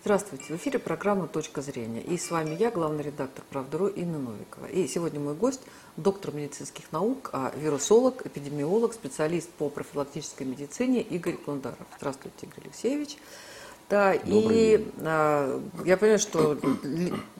Здравствуйте, в эфире программа «Точка зрения». И с вами я, главный редактор «Правды.ру» Инна Новикова. И сегодня мой гость – доктор медицинских наук, а вирусолог, эпидемиолог, специалист по профилактической медицине Игорь Гундаров. Здравствуйте, Игорь Алексеевич. Да, Добрый и а, я понимаю, что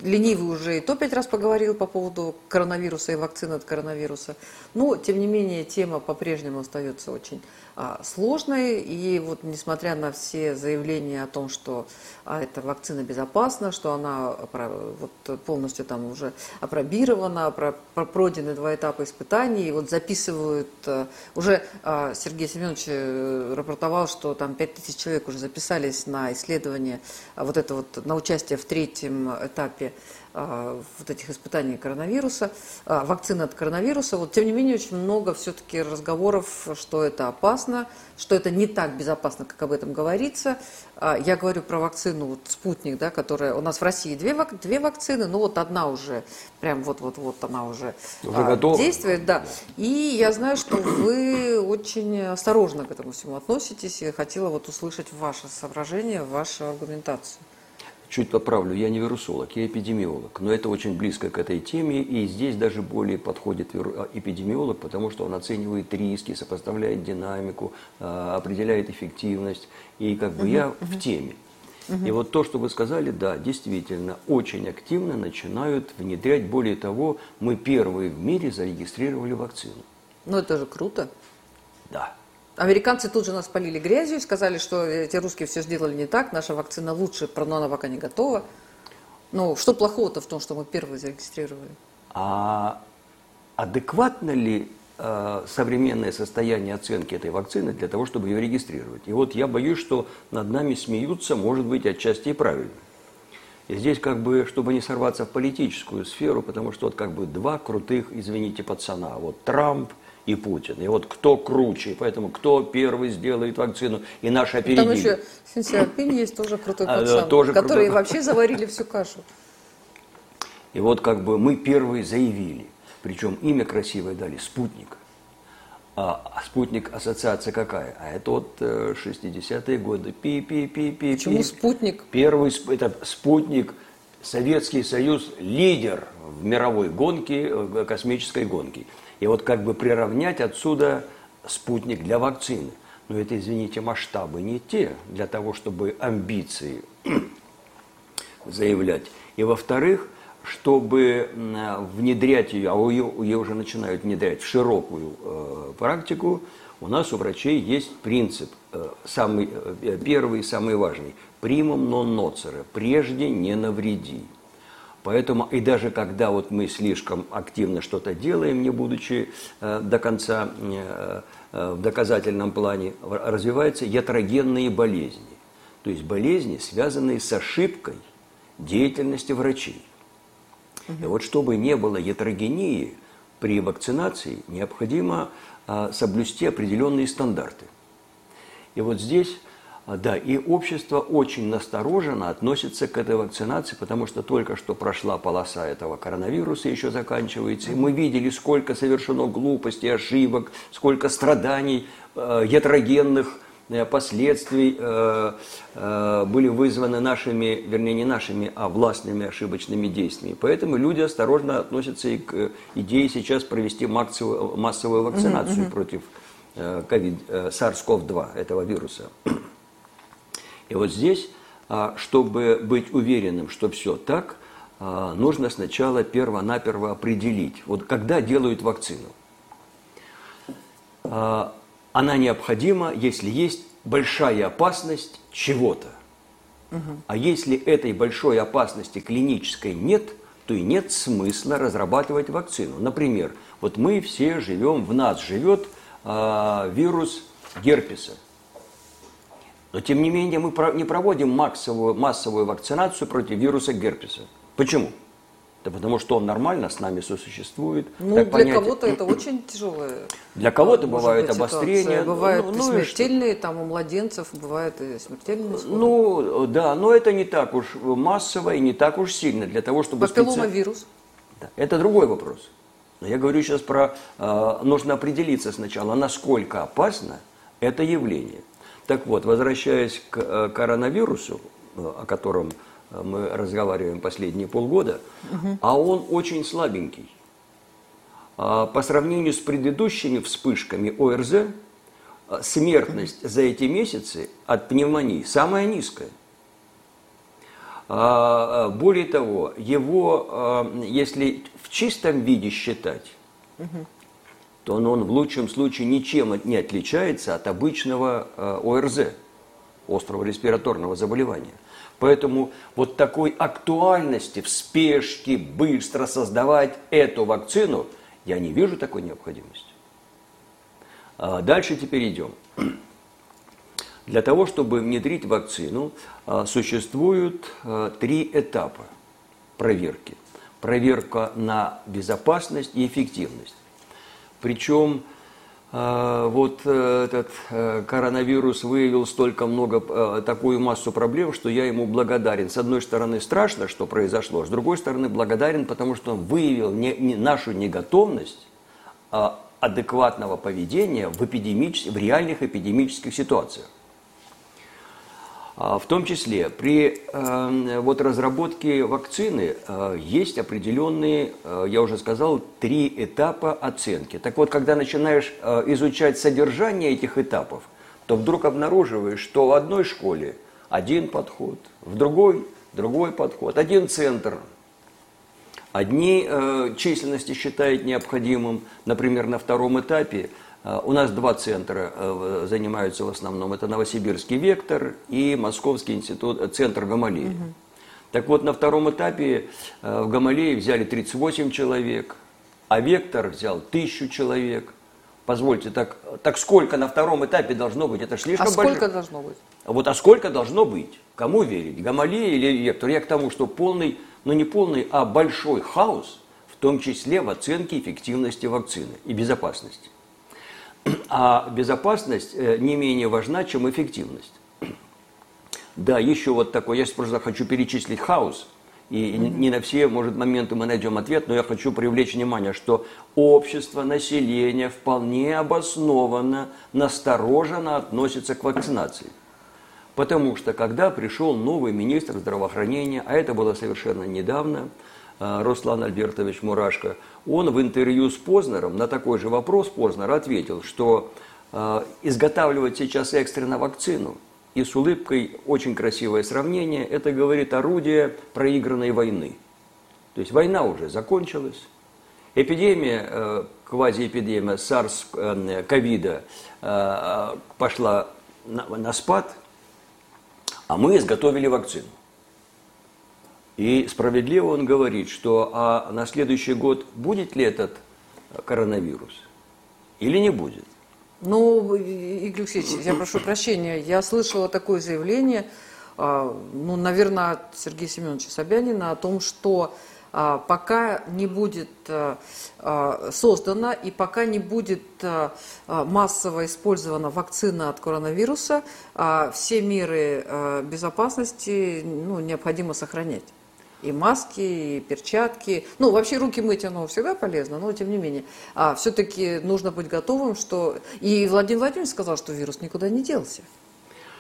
ленивый уже и то пять раз поговорил по поводу коронавируса и вакцины от коронавируса. Но, тем не менее, тема по-прежнему остается очень а, сложной. И вот несмотря на все заявления о том, что а, эта вакцина безопасна, что она вот, полностью там уже опробирована, про, про пройдены два этапа испытаний, и вот записывают, а, уже а, Сергей Семенович э, рапортовал, что там 5000 человек уже записались на исследование, а, вот это вот, на участие в третьем этапе вот этих испытаний коронавируса, а, вакцины от коронавируса. Вот, тем не менее, очень много все-таки разговоров, что это опасно, что это не так безопасно, как об этом говорится. А, я говорю про вакцину вот, «Спутник», да, которая у нас в России две, две вакцины, но вот одна уже, прям вот-вот-вот она уже, уже а, действует. Да. И я знаю, что вы очень осторожно к этому всему относитесь, и хотела вот услышать ваше соображение, вашу аргументацию. Чуть поправлю, я не вирусолог, я эпидемиолог, но это очень близко к этой теме, и здесь даже более подходит а, эпидемиолог, потому что он оценивает риски, сопоставляет динамику, а, определяет эффективность, и как бы угу, я угу. в теме. Угу. И вот то, что вы сказали, да, действительно, очень активно начинают внедрять. Более того, мы первые в мире зарегистрировали вакцину. Ну, это же круто. Да. Американцы тут же нас полили грязью, сказали, что эти русские все сделали не так, наша вакцина лучше, но она пока не готова. Ну, что плохого-то в том, что мы первые зарегистрировали? А адекватно ли э, современное состояние оценки этой вакцины для того, чтобы ее регистрировать? И вот я боюсь, что над нами смеются, может быть, отчасти и правильно. И здесь как бы, чтобы не сорваться в политическую сферу, потому что вот как бы два крутых, извините, пацана. Вот Трамп – и Путин. И вот кто круче, поэтому кто первый сделает вакцину, и наши опередили. Там еще Синсиапин есть тоже крутой а, пацан, тоже которые крутой. вообще заварили всю кашу. И вот как бы мы первые заявили, причем имя красивое дали, спутник. А, а спутник ассоциация какая? А это вот 60-е э, годы. Пи-пи-пи-пи. Почему спутник? Первый это спутник, Советский Союз лидер в мировой гонке, космической гонке. И вот как бы приравнять отсюда спутник для вакцины. Но это, извините, масштабы не те для того, чтобы амбиции заявлять. И во-вторых, чтобы внедрять ее, а ее, ее уже начинают внедрять в широкую э, практику, у нас у врачей есть принцип, э, самый, э, первый и самый важный, примум нон ноцере, прежде не навреди. Поэтому и даже когда вот мы слишком активно что-то делаем, не будучи э, до конца э, э, в доказательном плане, развиваются ятрогенные болезни. То есть болезни, связанные с ошибкой деятельности врачей. Угу. И вот чтобы не было ятрогении при вакцинации, необходимо э, соблюсти определенные стандарты. И вот здесь а, да, и общество очень настороженно относится к этой вакцинации, потому что только что прошла полоса этого коронавируса, еще заканчивается, и мы видели, сколько совершено глупостей, ошибок, сколько страданий, э, ятрогенных э, последствий э, э, были вызваны нашими, вернее не нашими, а властными ошибочными действиями. Поэтому люди осторожно относятся и к идее сейчас провести массовую, массовую вакцинацию mm-hmm. против э, COVID, э, SARS-CoV-2, этого вируса. И вот здесь, а, чтобы быть уверенным, что все так, а, нужно сначала перво-наперво определить, вот когда делают вакцину. А, она необходима, если есть большая опасность чего-то. А если этой большой опасности клинической нет, то и нет смысла разрабатывать вакцину. Например, вот мы все живем, в нас живет э, вирус герпеса. Но тем не менее мы не проводим массовую, массовую вакцинацию против вируса герпеса. Почему? Да потому что он нормально с нами сосуществует. Ну, для понятие... кого-то это очень тяжелое. Для кого-то бывают обострения. Бывают ну, ну, смертельные, там у младенцев бывают и смертельные исходы. Ну, да, но это не так уж массово и не так уж сильно для того, чтобы... Папилломавирус. Да, это другой вопрос. Но я говорю сейчас про... Э, нужно определиться сначала, насколько опасно это явление. Так вот, возвращаясь к э, коронавирусу, о котором мы разговариваем последние полгода, угу. а он очень слабенький. А по сравнению с предыдущими вспышками ОРЗ, смертность за эти месяцы от пневмонии самая низкая. А, более того, его, если в чистом виде считать, угу. То он в лучшем случае ничем не отличается от обычного ОРЗ, острого респираторного заболевания. Поэтому вот такой актуальности в спешке быстро создавать эту вакцину, я не вижу такой необходимости. А дальше теперь идем. Для того, чтобы внедрить вакцину, а, существуют а, три этапа проверки. Проверка на безопасность и эффективность. Причем а, вот э, этот э, коронавирус выявил столько много, э, такую массу проблем, что я ему благодарен. С одной стороны, страшно, что произошло, с другой стороны, благодарен, потому что он выявил не, не нашу неготовность а адекватного поведения в, эпидемич... в реальных эпидемических ситуациях. А, в том числе при э, вот разработке вакцины э, есть определенные, э, я уже сказал, три этапа оценки. Так вот, когда начинаешь изучать содержание этих этапов, то вдруг обнаруживаешь, что в одной школе один подход, в другой другой подход, один центр. Одни численности считают необходимым, например, на втором этапе – Э, у нас два центра э, занимаются в основном. Это Новосибирский вектор и Московский институт, э, центр Гамалеи. Угу. Так вот, на втором этапе в Гамалее взяли 38 человек, а вектор взял тысячу человек. Позвольте, так, так сколько на втором этапе должно быть? Это слишком а сколько большое. должно быть? Вот, а сколько должно быть? Кому верить? Гамалеи или вектор? Я к тому, что полный, ну не полный, а большой хаос, в том числе в оценке эффективности вакцины и безопасности. А безопасность э, не менее важна, чем эффективность. Да, еще вот такой, я просто хочу перечислить хаос, и не на все, может, моменты мы найдем ответ, но я хочу привлечь внимание, что общество, население вполне обоснованно, настороженно относится к вакцинации. Потому что когда пришел новый министр здравоохранения, а это было совершенно недавно, Руслан Альбертович Мурашко, он в интервью с Познером на такой же вопрос Познер ответил, что э, изготавливать сейчас экстренно вакцину и с улыбкой очень красивое сравнение, это говорит орудие проигранной войны. То есть война уже закончилась, эпидемия, э, квазиэпидемия SARS, ковида э, пошла на спад, а мы изготовили вакцину. И справедливо он говорит, что а на следующий год будет ли этот коронавирус или не будет? Ну, Игорь Алексеевич, я прошу прощения, я слышала такое заявление, а, ну, наверное, от Сергея Семеновича Собянина о том, что а, пока не будет а, создана и пока не будет массово использована вакцина от коронавируса, все меры безопасности ну, необходимо сохранять и маски, и перчатки. Ну, вообще руки мыть оно всегда полезно, но тем не менее. А все-таки нужно быть готовым, что... И Владимир Владимирович сказал, что вирус никуда не делся.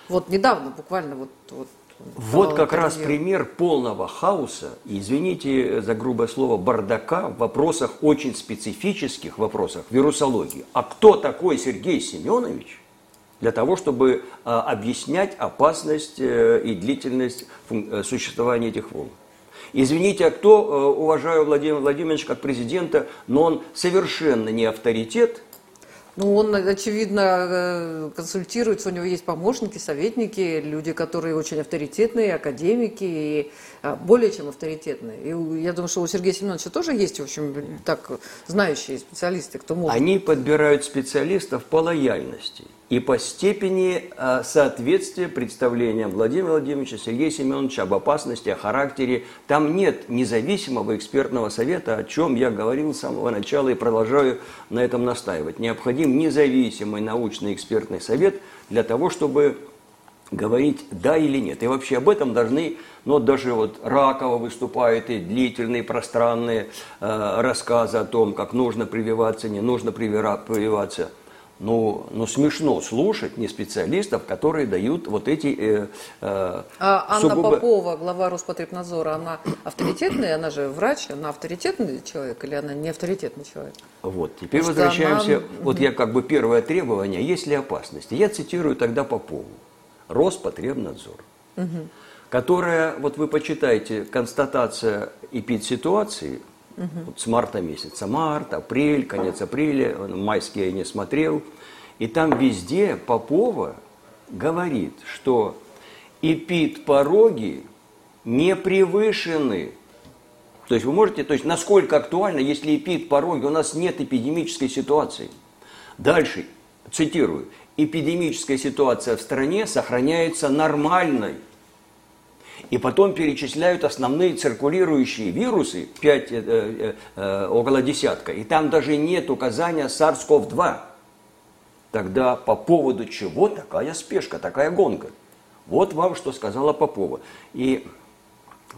Вот недавно, буквально вот... Вот, вот как раз пример полного хаоса, извините за грубое слово, бардака в вопросах очень специфических вопросах вирусологии. А кто такой Сергей Семенович для того, чтобы а, объяснять опасность э, и длительность э, существования этих волн? Извините, а кто, э, уважаю Владимира Владимировича как президента, но он совершенно не авторитет. Ну, он, очевидно, э, консультируется, у него есть помощники, советники, люди, которые очень авторитетные, академики, и э, более чем авторитетные. И я думаю, что у Сергея Семеновича тоже есть, в общем, так, знающие специалисты, кто может. Они подбирают специалистов по лояльности и по степени э, соответствия представлениям Владимира Владимировича, Сергея Семеновича об опасности, о характере. Там нет независимого экспертного совета, о чем я говорил с самого начала и продолжаю на этом настаивать. Необходим независимый научный экспертный совет для того, чтобы говорить да или нет. И вообще об этом должны, ну даже вот Ракова выступает и длительные пространные э, рассказы о том, как нужно прививаться, не нужно прививаться. Ну, ну смешно слушать не специалистов, которые дают вот эти э, э, а Анна сугубо... Попова, глава Роспотребнадзора, она авторитетная, она же врач, она авторитетный человек или она не авторитетный человек? Вот, теперь Потому возвращаемся, она... вот я как бы первое требование, есть ли опасности? Я цитирую тогда Попову, Роспотребнадзор, угу. которая, вот вы почитайте, констатация эпид-ситуации – Угу. Вот с марта месяца. Март, апрель, конец апреля, майские я не смотрел. И там везде Попова говорит, что эпид-пороги не превышены. То есть вы можете, то есть насколько актуально, если эпид-пороги, у нас нет эпидемической ситуации. Дальше, цитирую, эпидемическая ситуация в стране сохраняется нормальной. И потом перечисляют основные циркулирующие вирусы, 5, э, э, э, около десятка, и там даже нет указания SARS-CoV-2. Тогда по поводу чего такая спешка, такая гонка? Вот вам, что сказала Попова. И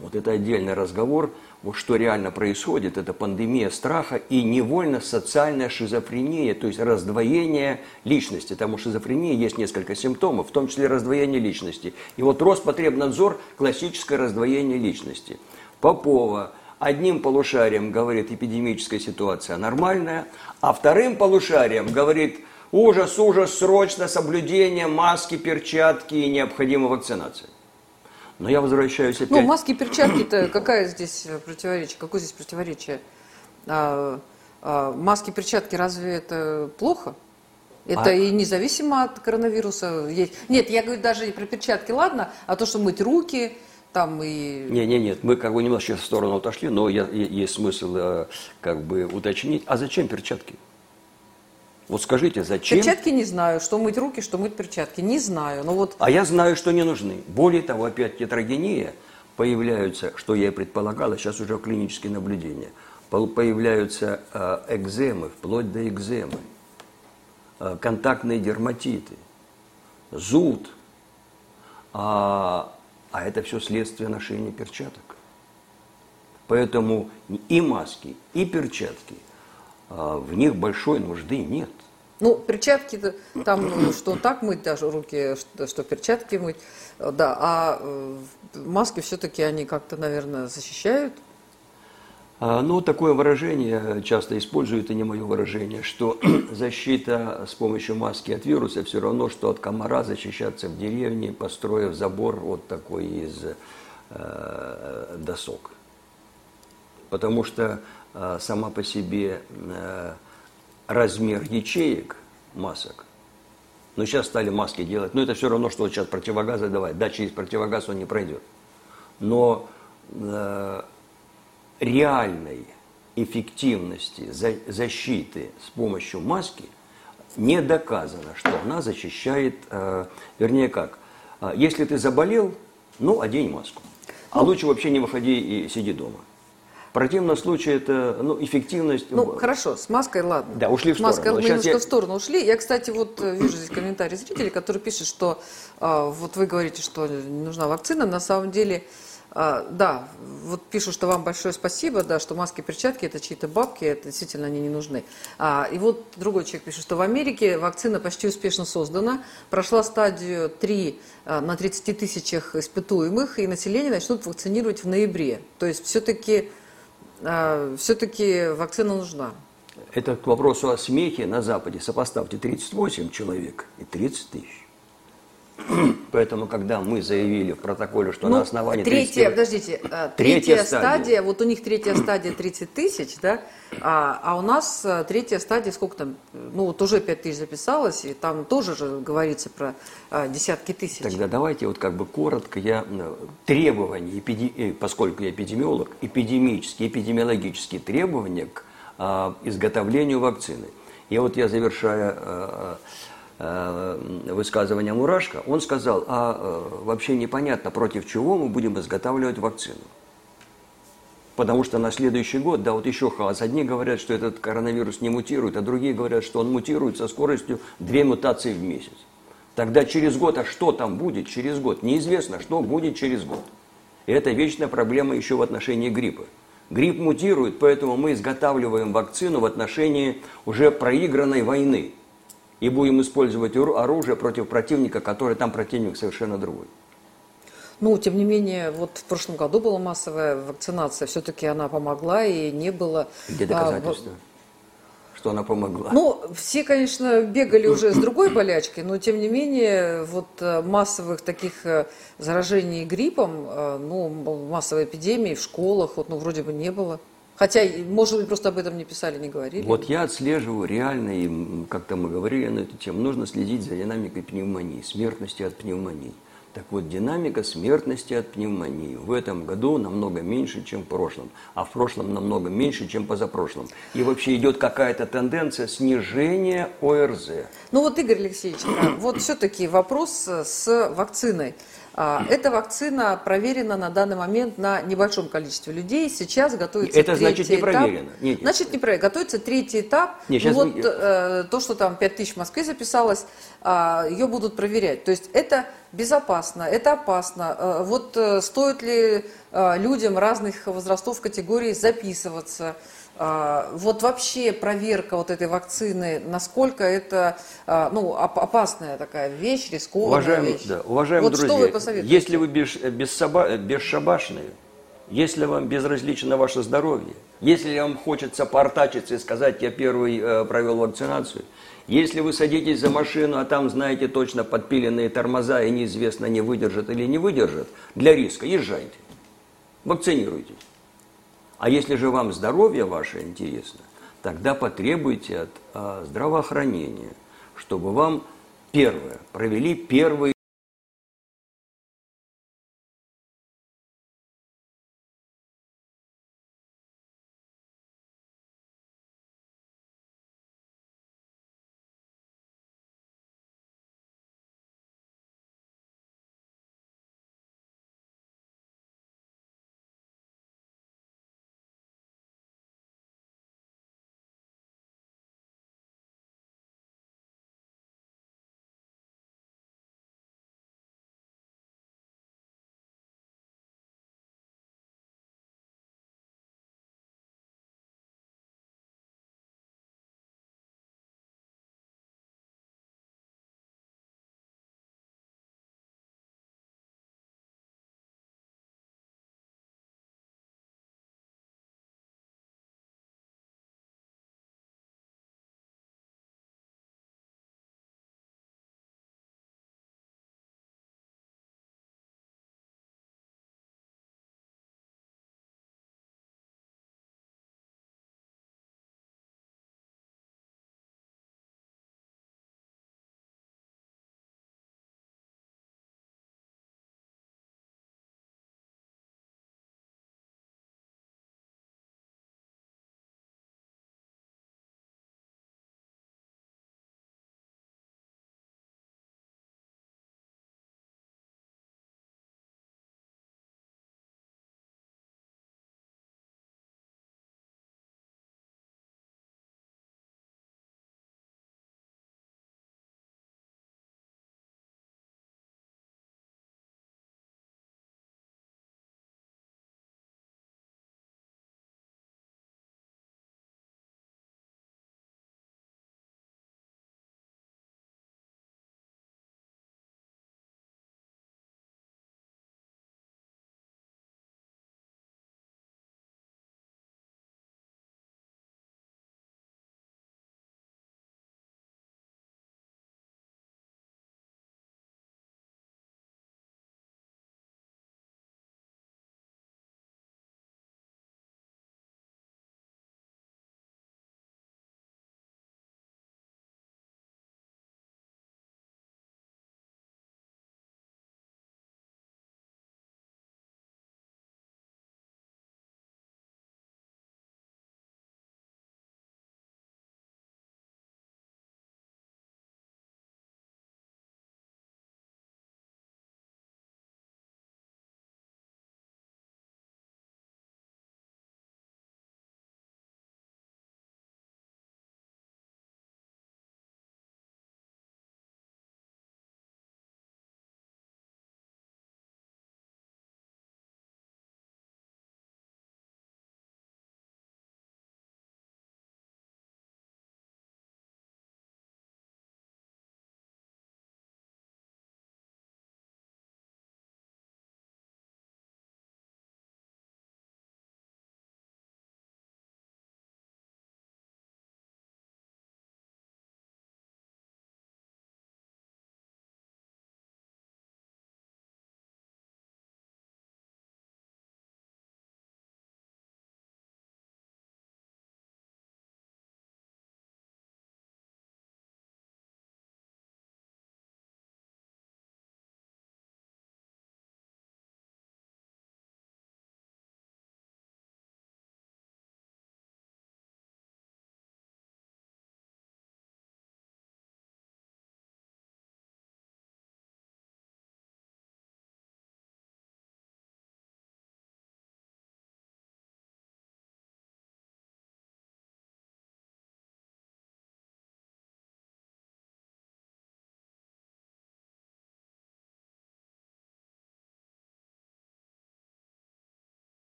вот это отдельный разговор – вот что реально происходит, это пандемия страха и невольно социальная шизофрения, то есть раздвоение личности. Там у шизофрении есть несколько симптомов, в том числе раздвоение личности. И вот Роспотребнадзор – классическое раздвоение личности. Попова одним полушарием говорит эпидемическая ситуация нормальная, а вторым полушарием говорит ужас, ужас, срочно соблюдение маски, перчатки и необходимая вакцинация. Но я возвращаюсь опять... Ну, маски, перчатки-то какая здесь противоречие? Какое здесь противоречие? А, а, маски, перчатки, разве это плохо? Это а... и независимо от коронавируса есть. Нет, я говорю даже про перчатки, ладно, а то, что мыть руки, там и... Не, не, нет, мы как бы немножко в сторону отошли, но я, есть смысл э, как бы уточнить. А зачем перчатки? Вот скажите, зачем? Перчатки не знаю, что мыть руки, что мыть перчатки, не знаю. Но вот... А я знаю, что не нужны. Более того, опять тетрагения появляются, что я и предполагала, сейчас уже клинические наблюдения, появляются э, экземы, вплоть до экземы, э, контактные дерматиты, зуд, а, а это все следствие ношения перчаток. Поэтому и маски, и перчатки – а, в них большой нужды нет. Ну, перчатки там, ну, что так мыть даже руки, что, что перчатки мыть, да, а э, маски все-таки они как-то, наверное, защищают. А, ну, такое выражение часто используют, и не мое выражение, что защита с помощью маски от вируса все равно, что от комара защищаться в деревне, построив забор вот такой из э, досок. Потому что Э, сама по себе э, размер ячеек масок. Но сейчас стали маски делать. Но это все равно, что вот сейчас противогазы давать. Да, через противогаз он не пройдет. Но э, реальной эффективности защиты с помощью маски не доказано, что она защищает, э, вернее как, э, если ты заболел, ну, одень маску. А ну, лучше вообще не выходи и сиди дома. В противном случае это ну, эффективность... Ну, хорошо, с маской, ладно. Да, ушли в сторону. Маской, мы немножко я... в сторону ушли. Я, кстати, вот э, вижу здесь комментарий зрителей, который пишет, что э, вот вы говорите, что не нужна вакцина. На самом деле, э, да, вот пишут, что вам большое спасибо, да, что маски, перчатки – это чьи-то бабки, это действительно они не нужны. А, и вот другой человек пишет, что в Америке вакцина почти успешно создана, прошла стадию 3 э, на 30 тысячах испытуемых, и население начнут вакцинировать в ноябре. То есть все-таки а, все-таки вакцина нужна. Это к вопросу о смехе на Западе. Сопоставьте 38 человек и 30 тысяч. Поэтому, когда мы заявили в протоколе, что ну, на основании... Третья, 31... подождите, а, третья, третья стадия, стадия, вот у них третья стадия 30 тысяч, да, а, а у нас а, третья стадия, сколько там, ну вот уже 5 тысяч записалось, и там тоже же говорится про а, десятки тысяч. Тогда давайте вот как бы коротко, я требования, эпиди... Э, поскольку я эпидемиолог, эпидемические, эпидемиологические требования к а, изготовлению вакцины. И вот я завершая Э, высказывания Мурашко, он сказал, а э, вообще непонятно, против чего мы будем изготавливать вакцину. Потому что на следующий год, да, вот еще хаос. Одни говорят, что этот коронавирус не мутирует, а другие говорят, что он мутирует со скоростью две мутации в месяц. Тогда через год, а что там будет через год? Неизвестно, что будет через год. И это вечная проблема еще в отношении гриппа. Грипп мутирует, поэтому мы изготавливаем вакцину в отношении уже проигранной войны. И будем использовать ору- оружие против противника, который там противник совершенно другой. Ну, тем не менее, вот в прошлом году была массовая вакцинация, все-таки она помогла и не было... Где а, доказательства, что она помогла? Ну, все, конечно, бегали уже с другой болячкой, но тем не менее, вот э, массовых таких э, заражений гриппом, э, ну, массовой эпидемии в школах, вот, ну, вроде бы не было. Хотя, может быть, просто об этом не писали, не говорили. Вот я отслеживаю реально, и как-то мы говорили на эту тему, нужно следить за динамикой пневмонии, смертности от пневмонии. Так вот, динамика смертности от пневмонии в этом году намного меньше, чем в прошлом, а в прошлом намного меньше, чем позапрошлом. И вообще идет какая-то тенденция снижения ОРЗ. Ну вот, Игорь Алексеевич, а, вот все-таки вопрос с вакциной. А, Эта вакцина проверена на данный момент на небольшом количестве людей. Сейчас готовится Это значит третий не проверено. этап. Нет, нет. Значит, не проверено. Готовится третий этап. Нет, Ну вот э, то, что там 5 тысяч в Москве записалось, а, ее будут проверять. То есть это безопасно, это опасно. Э, Вот э, стоит ли э, людям разных возрастов, категорий записываться? А, Вот вообще проверка вот этой вакцины, насколько это а, ну, оп- опасная такая вещь, рискованная Уважаемые, вещь? да, уважаемые вот друзья, что вы посоветуете? если вы без, бессоба- бесшабашные, если вам безразлично ваше здоровье, если вам хочется портачиться и сказать, я первый э, провел вакцинацию, если вы садитесь за машину, а там, знаете, точно подпиленные тормоза и неизвестно, не выдержат или не выдержат, для риска езжайте, вакцинируйтесь. А если же вам здоровье ваше интересно, тогда потребуйте от а, здравоохранения, чтобы вам первое провели первый